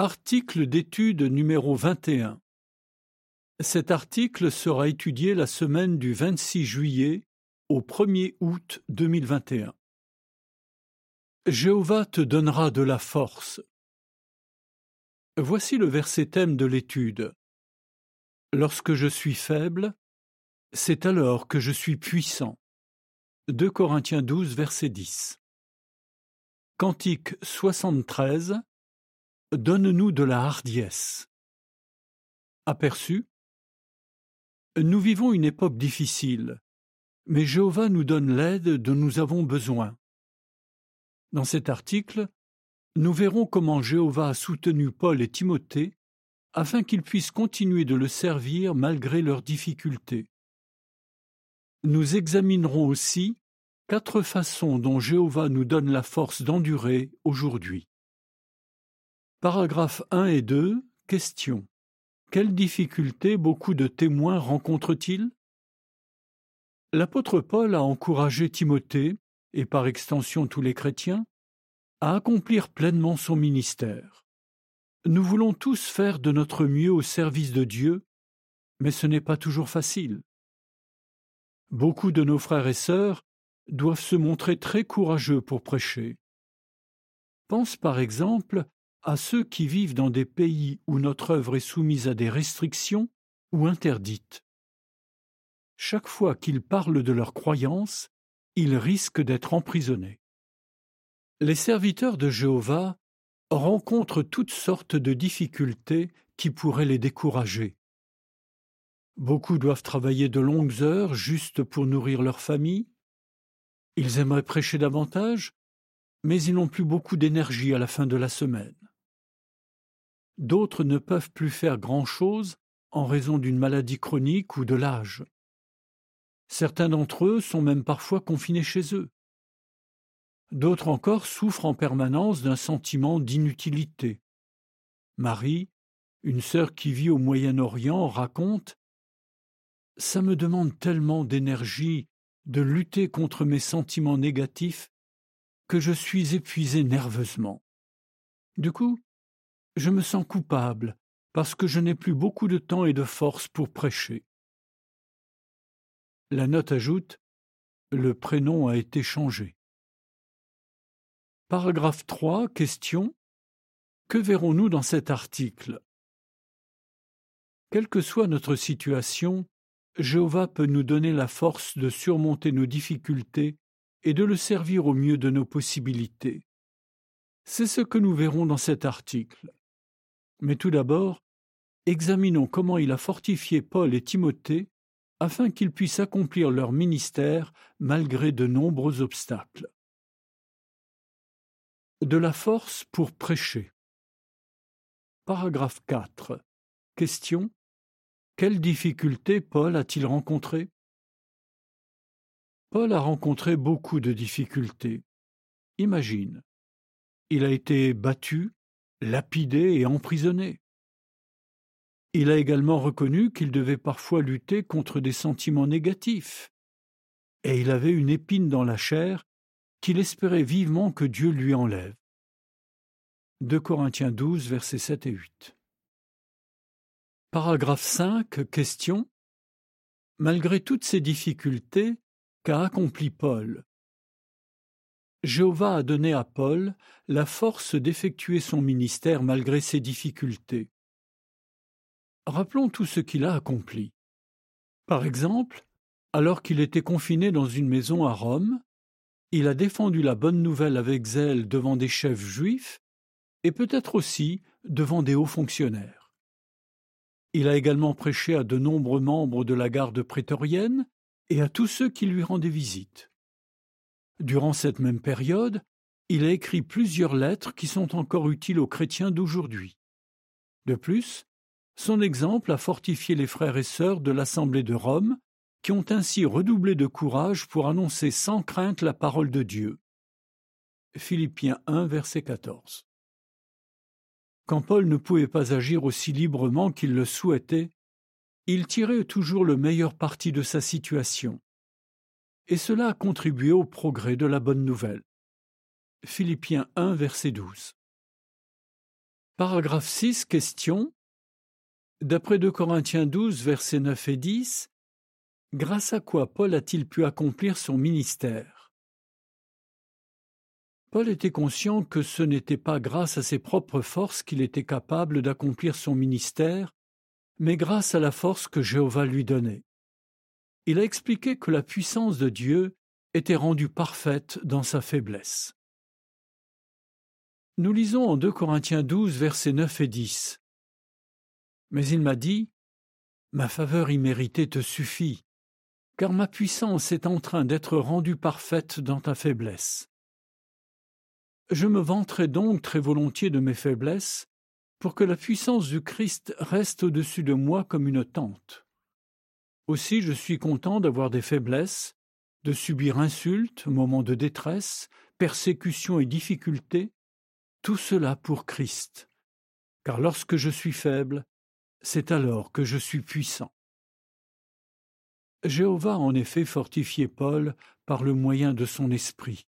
Article d'étude numéro 21. Cet article sera étudié la semaine du 26 juillet au 1er août 2021. Jéhovah te donnera de la force. Voici le verset thème de l'étude. Lorsque je suis faible, c'est alors que je suis puissant. 2 Corinthiens 12, verset 10. Cantique 73 Donne-nous de la hardiesse. Aperçu? Nous vivons une époque difficile, mais Jéhovah nous donne l'aide dont nous avons besoin. Dans cet article, nous verrons comment Jéhovah a soutenu Paul et Timothée afin qu'ils puissent continuer de le servir malgré leurs difficultés. Nous examinerons aussi quatre façons dont Jéhovah nous donne la force d'endurer aujourd'hui. Paragraphes 1 et 2. Question. Quelles difficultés beaucoup de témoins rencontrent-ils? L'apôtre Paul a encouragé Timothée, et par extension tous les chrétiens, à accomplir pleinement son ministère. Nous voulons tous faire de notre mieux au service de Dieu, mais ce n'est pas toujours facile. Beaucoup de nos frères et sœurs doivent se montrer très courageux pour prêcher. Pense par exemple à ceux qui vivent dans des pays où notre œuvre est soumise à des restrictions ou interdite. Chaque fois qu'ils parlent de leurs croyances, ils risquent d'être emprisonnés. Les serviteurs de Jéhovah rencontrent toutes sortes de difficultés qui pourraient les décourager. Beaucoup doivent travailler de longues heures juste pour nourrir leur famille. Ils aimeraient prêcher davantage, mais ils n'ont plus beaucoup d'énergie à la fin de la semaine. D'autres ne peuvent plus faire grand-chose en raison d'une maladie chronique ou de l'âge. Certains d'entre eux sont même parfois confinés chez eux. D'autres encore souffrent en permanence d'un sentiment d'inutilité. Marie, une sœur qui vit au Moyen-Orient, raconte Ça me demande tellement d'énergie de lutter contre mes sentiments négatifs que je suis épuisé nerveusement. Du coup, je me sens coupable parce que je n'ai plus beaucoup de temps et de force pour prêcher. La note ajoute Le prénom a été changé. Paragraphe 3. Question. Que verrons-nous dans cet article? Quelle que soit notre situation, Jéhovah peut nous donner la force de surmonter nos difficultés et de le servir au mieux de nos possibilités. C'est ce que nous verrons dans cet article. Mais tout d'abord, examinons comment il a fortifié Paul et Timothée afin qu'ils puissent accomplir leur ministère malgré de nombreux obstacles. De la force pour prêcher. Paragraphe 4. Question. Quelles difficultés Paul a-t-il rencontrées? Paul a rencontré beaucoup de difficultés. Imagine. Il a été battu, lapidé et emprisonné. Il a également reconnu qu'il devait parfois lutter contre des sentiments négatifs, et il avait une épine dans la chair qu'il espérait vivement que Dieu lui enlève. 2 Corinthiens 12, versets 7 et 8. Paragraphe 5. Question. Malgré toutes ces difficultés, qu'a accompli Paul Jéhovah a donné à Paul la force d'effectuer son ministère malgré ses difficultés. Rappelons tout ce qu'il a accompli. Par exemple, alors qu'il était confiné dans une maison à Rome, il a défendu la bonne nouvelle avec zèle devant des chefs juifs et peut-être aussi devant des hauts fonctionnaires. Il a également prêché à de nombreux membres de la garde prétorienne et à tous ceux qui lui rendaient visite. Durant cette même période, il a écrit plusieurs lettres qui sont encore utiles aux chrétiens d'aujourd'hui. De plus, son exemple a fortifié les frères et sœurs de l'Assemblée de Rome, qui ont ainsi redoublé de courage pour annoncer sans crainte la parole de Dieu. Philippiens 1, verset 14. Quand Paul ne pouvait pas agir aussi librement qu'il le souhaitait, il tirait toujours le meilleur parti de sa situation et cela a contribué au progrès de la bonne nouvelle. Philippiens 1, verset 12. Paragraphe 6, question. D'après 2 Corinthiens 12, versets 9 et 10, grâce à quoi Paul a-t-il pu accomplir son ministère? Paul était conscient que ce n'était pas grâce à ses propres forces qu'il était capable d'accomplir son ministère, mais grâce à la force que Jéhovah lui donnait. Il a expliqué que la puissance de Dieu était rendue parfaite dans sa faiblesse. Nous lisons en 2 Corinthiens 12, versets 9 et 10. Mais il m'a dit Ma faveur imméritée te suffit, car ma puissance est en train d'être rendue parfaite dans ta faiblesse. Je me vanterai donc très volontiers de mes faiblesses, pour que la puissance du Christ reste au-dessus de moi comme une tente. Aussi je suis content d'avoir des faiblesses, de subir insultes, moments de détresse, persécutions et difficultés, tout cela pour Christ. Car lorsque je suis faible, c'est alors que je suis puissant. Jéhovah a en effet fortifié Paul par le moyen de son esprit.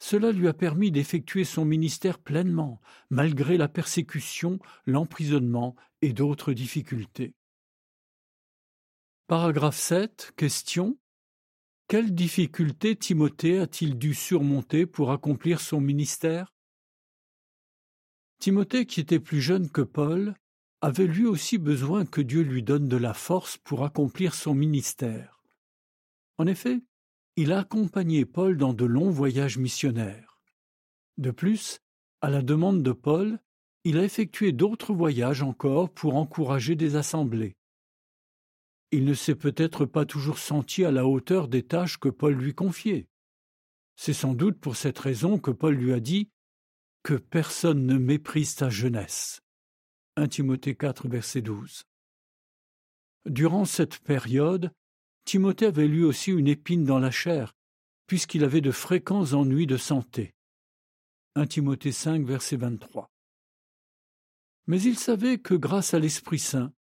Cela lui a permis d'effectuer son ministère pleinement, malgré la persécution, l'emprisonnement et d'autres difficultés. Paragraphe 7. Question. Quelles difficultés Timothée a-t-il dû surmonter pour accomplir son ministère? Timothée, qui était plus jeune que Paul, avait lui aussi besoin que Dieu lui donne de la force pour accomplir son ministère. En effet, il a accompagné Paul dans de longs voyages missionnaires. De plus, à la demande de Paul, il a effectué d'autres voyages encore pour encourager des assemblées. Il ne s'est peut-être pas toujours senti à la hauteur des tâches que Paul lui confiait. C'est sans doute pour cette raison que Paul lui a dit que personne ne méprise ta jeunesse. 1 Timothée 4, verset 12. Durant cette période, Timothée avait lui aussi une épine dans la chair, puisqu'il avait de fréquents ennuis de santé. 1 Timothée 5, verset 23. Mais il savait que grâce à l'Esprit Saint,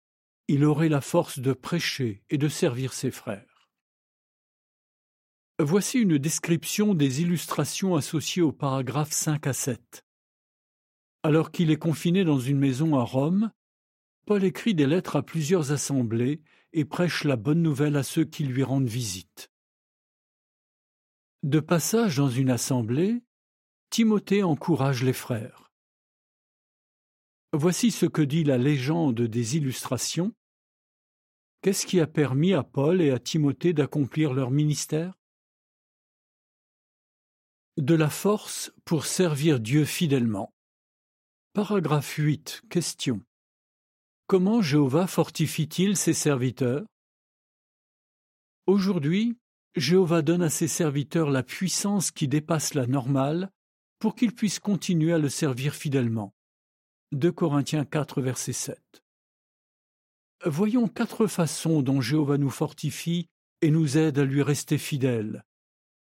il aurait la force de prêcher et de servir ses frères. Voici une description des illustrations associées aux paragraphes 5 à 7. Alors qu'il est confiné dans une maison à Rome, Paul écrit des lettres à plusieurs assemblées et prêche la bonne nouvelle à ceux qui lui rendent visite. De passage dans une assemblée, Timothée encourage les frères. Voici ce que dit la légende des illustrations. Qu'est-ce qui a permis à Paul et à Timothée d'accomplir leur ministère? De la force pour servir Dieu fidèlement. Paragraphe 8. Question. Comment Jéhovah fortifie-t-il ses serviteurs? Aujourd'hui, Jéhovah donne à ses serviteurs la puissance qui dépasse la normale pour qu'ils puissent continuer à le servir fidèlement. 2 Corinthiens 4, verset 7. Voyons quatre façons dont Jéhovah nous fortifie et nous aide à lui rester fidèles.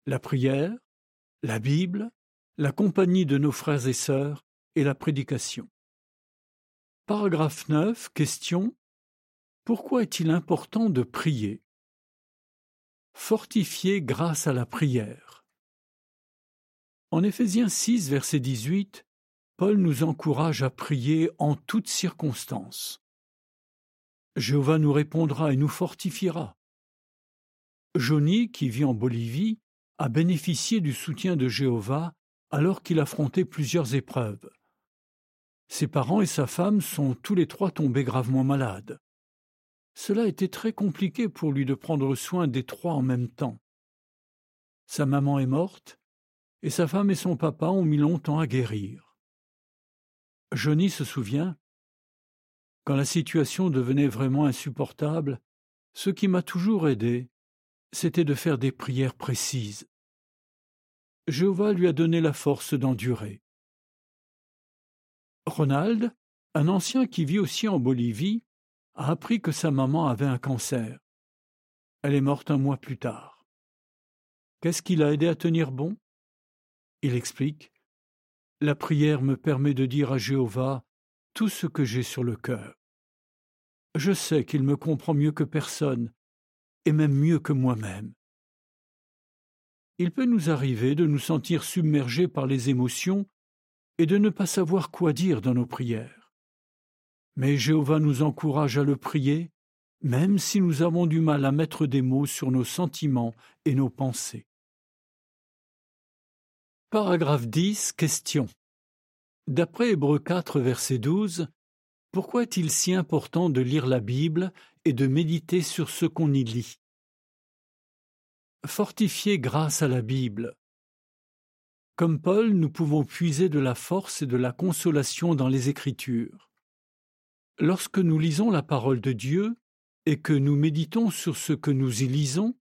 La prière, la Bible, la compagnie de nos frères et sœurs, et la prédication. Paragraphe 9. Question. Pourquoi est-il important de prier? Fortifier grâce à la prière. En Éphésiens 6, verset 18, Paul nous encourage à prier en toutes circonstances. Jéhovah nous répondra et nous fortifiera. Johnny, qui vit en Bolivie, a bénéficié du soutien de Jéhovah alors qu'il affrontait plusieurs épreuves. Ses parents et sa femme sont tous les trois tombés gravement malades. Cela était très compliqué pour lui de prendre soin des trois en même temps. Sa maman est morte, et sa femme et son papa ont mis longtemps à guérir. Johnny se souvient, quand la situation devenait vraiment insupportable, ce qui m'a toujours aidé, c'était de faire des prières précises. Jéhovah lui a donné la force d'endurer. Ronald, un ancien qui vit aussi en Bolivie, a appris que sa maman avait un cancer. Elle est morte un mois plus tard. Qu'est-ce qui l'a aidé à tenir bon? Il explique La prière me permet de dire à Jéhovah tout ce que j'ai sur le cœur. Je sais qu'il me comprend mieux que personne, et même mieux que moi-même. Il peut nous arriver de nous sentir submergés par les émotions et de ne pas savoir quoi dire dans nos prières. Mais Jéhovah nous encourage à le prier, même si nous avons du mal à mettre des mots sur nos sentiments et nos pensées. Paragraphe 10. Question. D'après Hébreux 4, verset 12, pourquoi est-il si important de lire la Bible et de méditer sur ce qu'on y lit? Fortifié grâce à la Bible. Comme Paul, nous pouvons puiser de la force et de la consolation dans les Écritures. Lorsque nous lisons la parole de Dieu et que nous méditons sur ce que nous y lisons,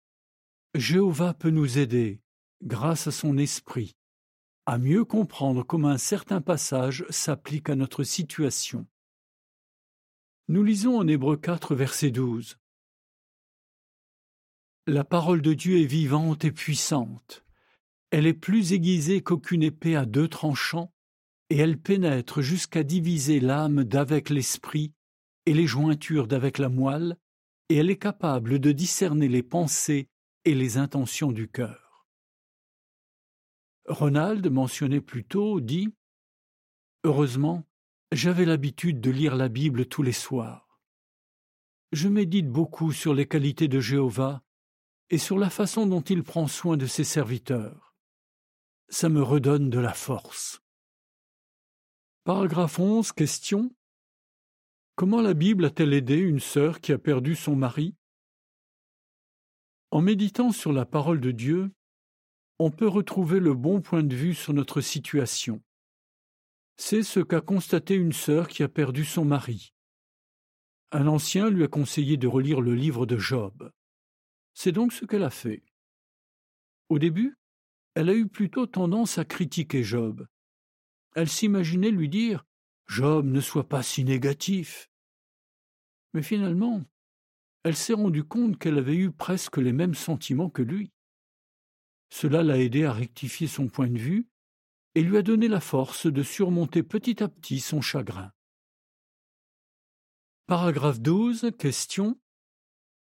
Jéhovah peut nous aider, grâce à son esprit, à mieux comprendre comment un certain passage s'applique à notre situation. Nous lisons en Hébreu 4, verset 12. La parole de Dieu est vivante et puissante. Elle est plus aiguisée qu'aucune épée à deux tranchants, et elle pénètre jusqu'à diviser l'âme d'avec l'esprit et les jointures d'avec la moelle, et elle est capable de discerner les pensées et les intentions du cœur. Ronald, mentionné plus tôt, dit Heureusement, j'avais l'habitude de lire la Bible tous les soirs. Je médite beaucoup sur les qualités de Jéhovah et sur la façon dont il prend soin de ses serviteurs. Ça me redonne de la force. Paragraphe 11. Question. Comment la Bible a-t-elle aidé une sœur qui a perdu son mari? En méditant sur la parole de Dieu, on peut retrouver le bon point de vue sur notre situation. C'est ce qu'a constaté une sœur qui a perdu son mari. Un ancien lui a conseillé de relire le livre de Job. C'est donc ce qu'elle a fait. Au début, elle a eu plutôt tendance à critiquer Job. Elle s'imaginait lui dire Job ne sois pas si négatif. Mais finalement, elle s'est rendue compte qu'elle avait eu presque les mêmes sentiments que lui. Cela l'a aidé à rectifier son point de vue et lui a donné la force de surmonter petit à petit son chagrin. Paragraphe 12. Question.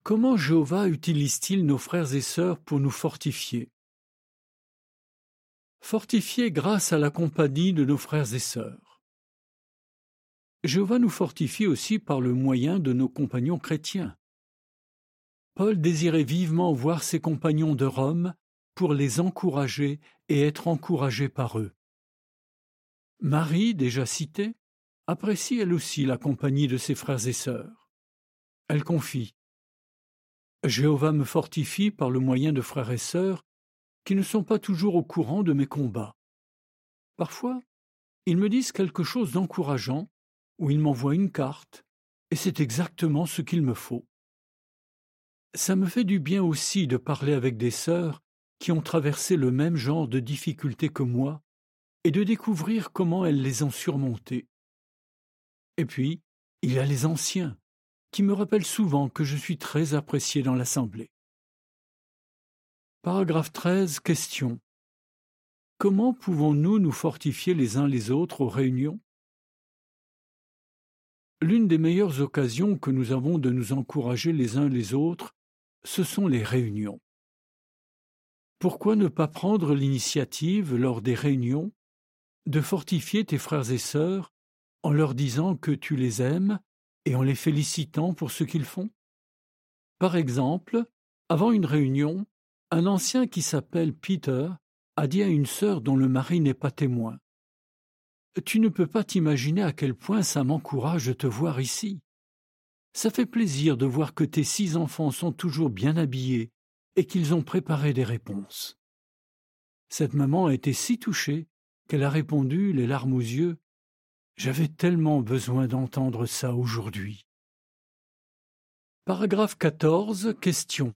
Comment Jéhovah utilise-t-il nos frères et sœurs pour nous fortifier? Fortifier grâce à la compagnie de nos frères et sœurs. Jéhovah nous fortifie aussi par le moyen de nos compagnons chrétiens. Paul désirait vivement voir ses compagnons de Rome pour les encourager et être encouragé par eux. Marie, déjà citée, apprécie elle aussi la compagnie de ses frères et sœurs. Elle confie Jéhovah me fortifie par le moyen de frères et sœurs qui ne sont pas toujours au courant de mes combats. Parfois, ils me disent quelque chose d'encourageant, ou ils m'envoient une carte, et c'est exactement ce qu'il me faut. Ça me fait du bien aussi de parler avec des sœurs qui ont traversé le même genre de difficultés que moi, et de découvrir comment elles les ont surmontées. Et puis, il y a les anciens, qui me rappellent souvent que je suis très apprécié dans l'Assemblée. Paragraphe 13. Question. Comment pouvons-nous nous fortifier les uns les autres aux réunions? L'une des meilleures occasions que nous avons de nous encourager les uns les autres, ce sont les réunions. Pourquoi ne pas prendre l'initiative, lors des réunions, de fortifier tes frères et sœurs en leur disant que tu les aimes et en les félicitant pour ce qu'ils font? Par exemple, avant une réunion, un ancien qui s'appelle Peter a dit à une sœur dont le mari n'est pas témoin Tu ne peux pas t'imaginer à quel point ça m'encourage de te voir ici. Ça fait plaisir de voir que tes six enfants sont toujours bien habillés et qu'ils ont préparé des réponses. Cette maman a été si touchée qu'elle a répondu, les larmes aux yeux, J'avais tellement besoin d'entendre ça aujourd'hui. Paragraphe 14. Question.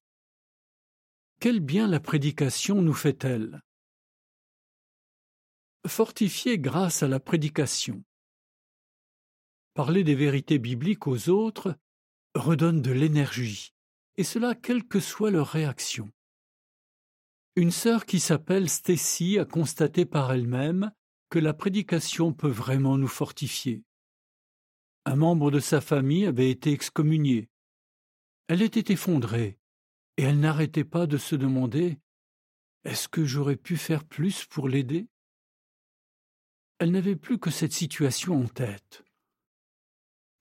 Quel bien la prédication nous fait-elle? Fortifier grâce à la prédication. Parler des vérités bibliques aux autres redonne de l'énergie et cela quelle que soit leur réaction. Une sœur qui s'appelle Stacy a constaté par elle-même que la prédication peut vraiment nous fortifier. Un membre de sa famille avait été excommunié. Elle était effondrée, et elle n'arrêtait pas de se demander Est-ce que j'aurais pu faire plus pour l'aider? Elle n'avait plus que cette situation en tête.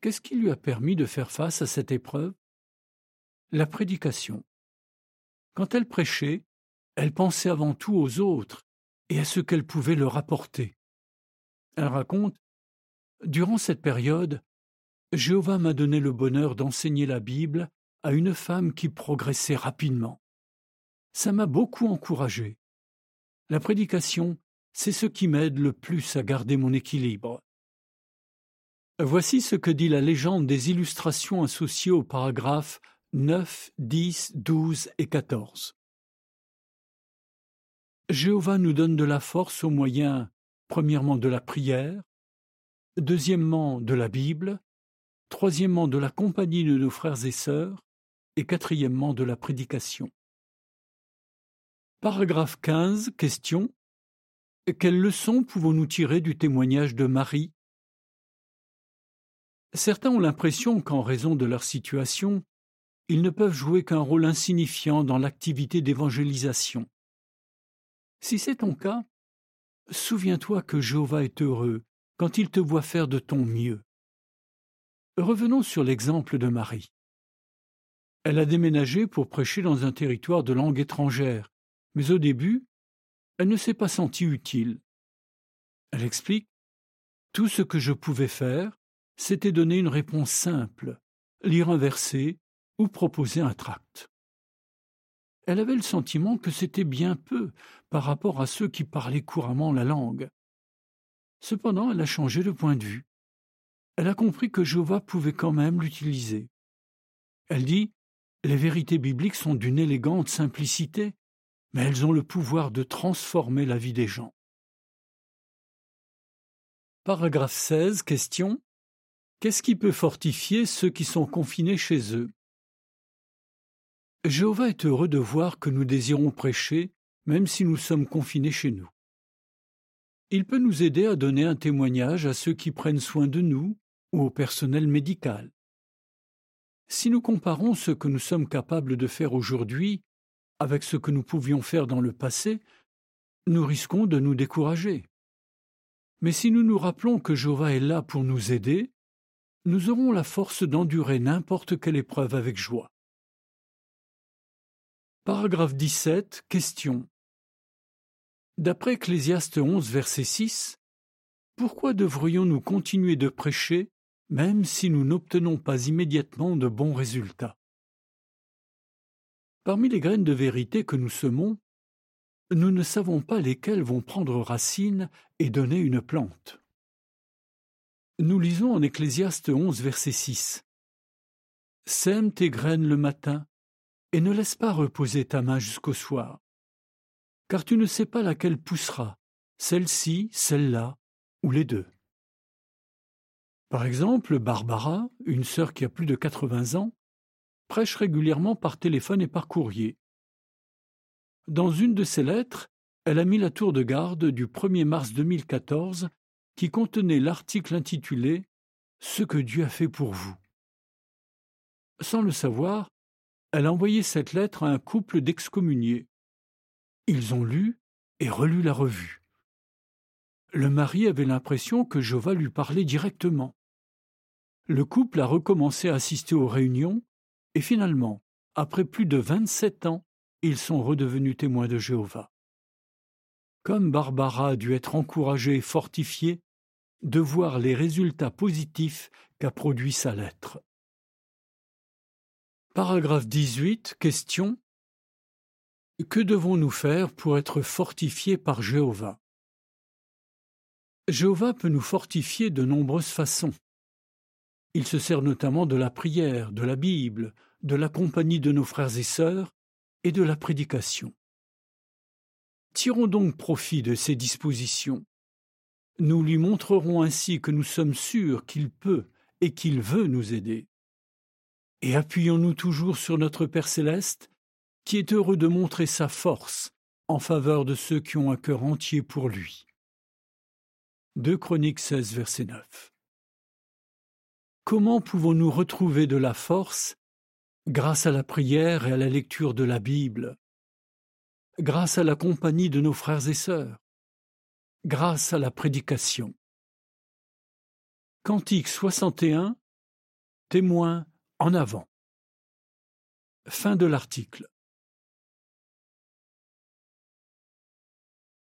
Qu'est-ce qui lui a permis de faire face à cette épreuve? La prédication. Quand elle prêchait, elle pensait avant tout aux autres et à ce qu'elle pouvait leur apporter. Elle raconte Durant cette période, Jéhovah m'a donné le bonheur d'enseigner la Bible à une femme qui progressait rapidement. Ça m'a beaucoup encouragé. La prédication, c'est ce qui m'aide le plus à garder mon équilibre. Voici ce que dit la légende des illustrations associées aux paragraphes 9, 10, 12 et 14. Jéhovah nous donne de la force au moyen, premièrement, de la prière, deuxièmement, de la Bible, troisièmement, de la compagnie de nos frères et sœurs, et quatrièmement, de la prédication. Paragraphe 15. Question. Quelles leçons pouvons-nous tirer du témoignage de Marie? Certains ont l'impression qu'en raison de leur situation, ils ne peuvent jouer qu'un rôle insignifiant dans l'activité d'évangélisation. Si c'est ton cas, souviens-toi que Jéhovah est heureux quand il te voit faire de ton mieux. Revenons sur l'exemple de Marie. Elle a déménagé pour prêcher dans un territoire de langue étrangère, mais au début, elle ne s'est pas sentie utile. Elle explique Tout ce que je pouvais faire, c'était donner une réponse simple, lire un verset ou proposer un tract. Elle avait le sentiment que c'était bien peu par rapport à ceux qui parlaient couramment la langue. Cependant, elle a changé de point de vue. Elle a compris que Jéhovah pouvait quand même l'utiliser. Elle dit Les vérités bibliques sont d'une élégante simplicité, mais elles ont le pouvoir de transformer la vie des gens. Paragraphe 16. Question. Qu'est-ce qui peut fortifier ceux qui sont confinés chez eux? Jéhovah est heureux de voir que nous désirons prêcher, même si nous sommes confinés chez nous. Il peut nous aider à donner un témoignage à ceux qui prennent soin de nous ou au personnel médical. Si nous comparons ce que nous sommes capables de faire aujourd'hui avec ce que nous pouvions faire dans le passé, nous risquons de nous décourager. Mais si nous nous rappelons que Jéhovah est là pour nous aider, nous aurons la force d'endurer n'importe quelle épreuve avec joie. Paragraphe 17. Question. D'après Ecclésiaste 11, verset 6, pourquoi devrions-nous continuer de prêcher même si nous n'obtenons pas immédiatement de bons résultats? Parmi les graines de vérité que nous semons, nous ne savons pas lesquelles vont prendre racine et donner une plante. Nous lisons en Ecclésiaste 11, verset 6. Sème tes graines le matin, et ne laisse pas reposer ta main jusqu'au soir. Car tu ne sais pas laquelle poussera, celle-ci, celle-là, ou les deux. Par exemple, Barbara, une sœur qui a plus de 80 ans, prêche régulièrement par téléphone et par courrier. Dans une de ses lettres, elle a mis la tour de garde du 1er mars 2014 qui contenait l'article intitulé Ce que Dieu a fait pour vous. Sans le savoir, elle a envoyé cette lettre à un couple d'excommuniés. Ils ont lu et relu la revue. Le mari avait l'impression que Jova lui parlait directement. Le couple a recommencé à assister aux réunions et finalement, après plus de vingt-sept ans, ils sont redevenus témoins de Jéhovah. Comme Barbara a dû être encouragée et fortifiée de voir les résultats positifs qu'a produit sa lettre. Paragraphe 18. Question. Que devons-nous faire pour être fortifiés par Jéhovah? Jéhovah peut nous fortifier de nombreuses façons. Il se sert notamment de la prière, de la Bible, de la compagnie de nos frères et sœurs et de la prédication. Tirons donc profit de ces dispositions. Nous lui montrerons ainsi que nous sommes sûrs qu'il peut et qu'il veut nous aider et appuyons-nous toujours sur notre Père céleste, qui est heureux de montrer sa force en faveur de ceux qui ont un cœur entier pour lui. 2 Chroniques 16, verset 9. Comment pouvons-nous retrouver de la force grâce à la prière et à la lecture de la Bible, grâce à la compagnie de nos frères et sœurs grâce à la prédication? Cantique 61 Témoin en avant. Fin de l'article.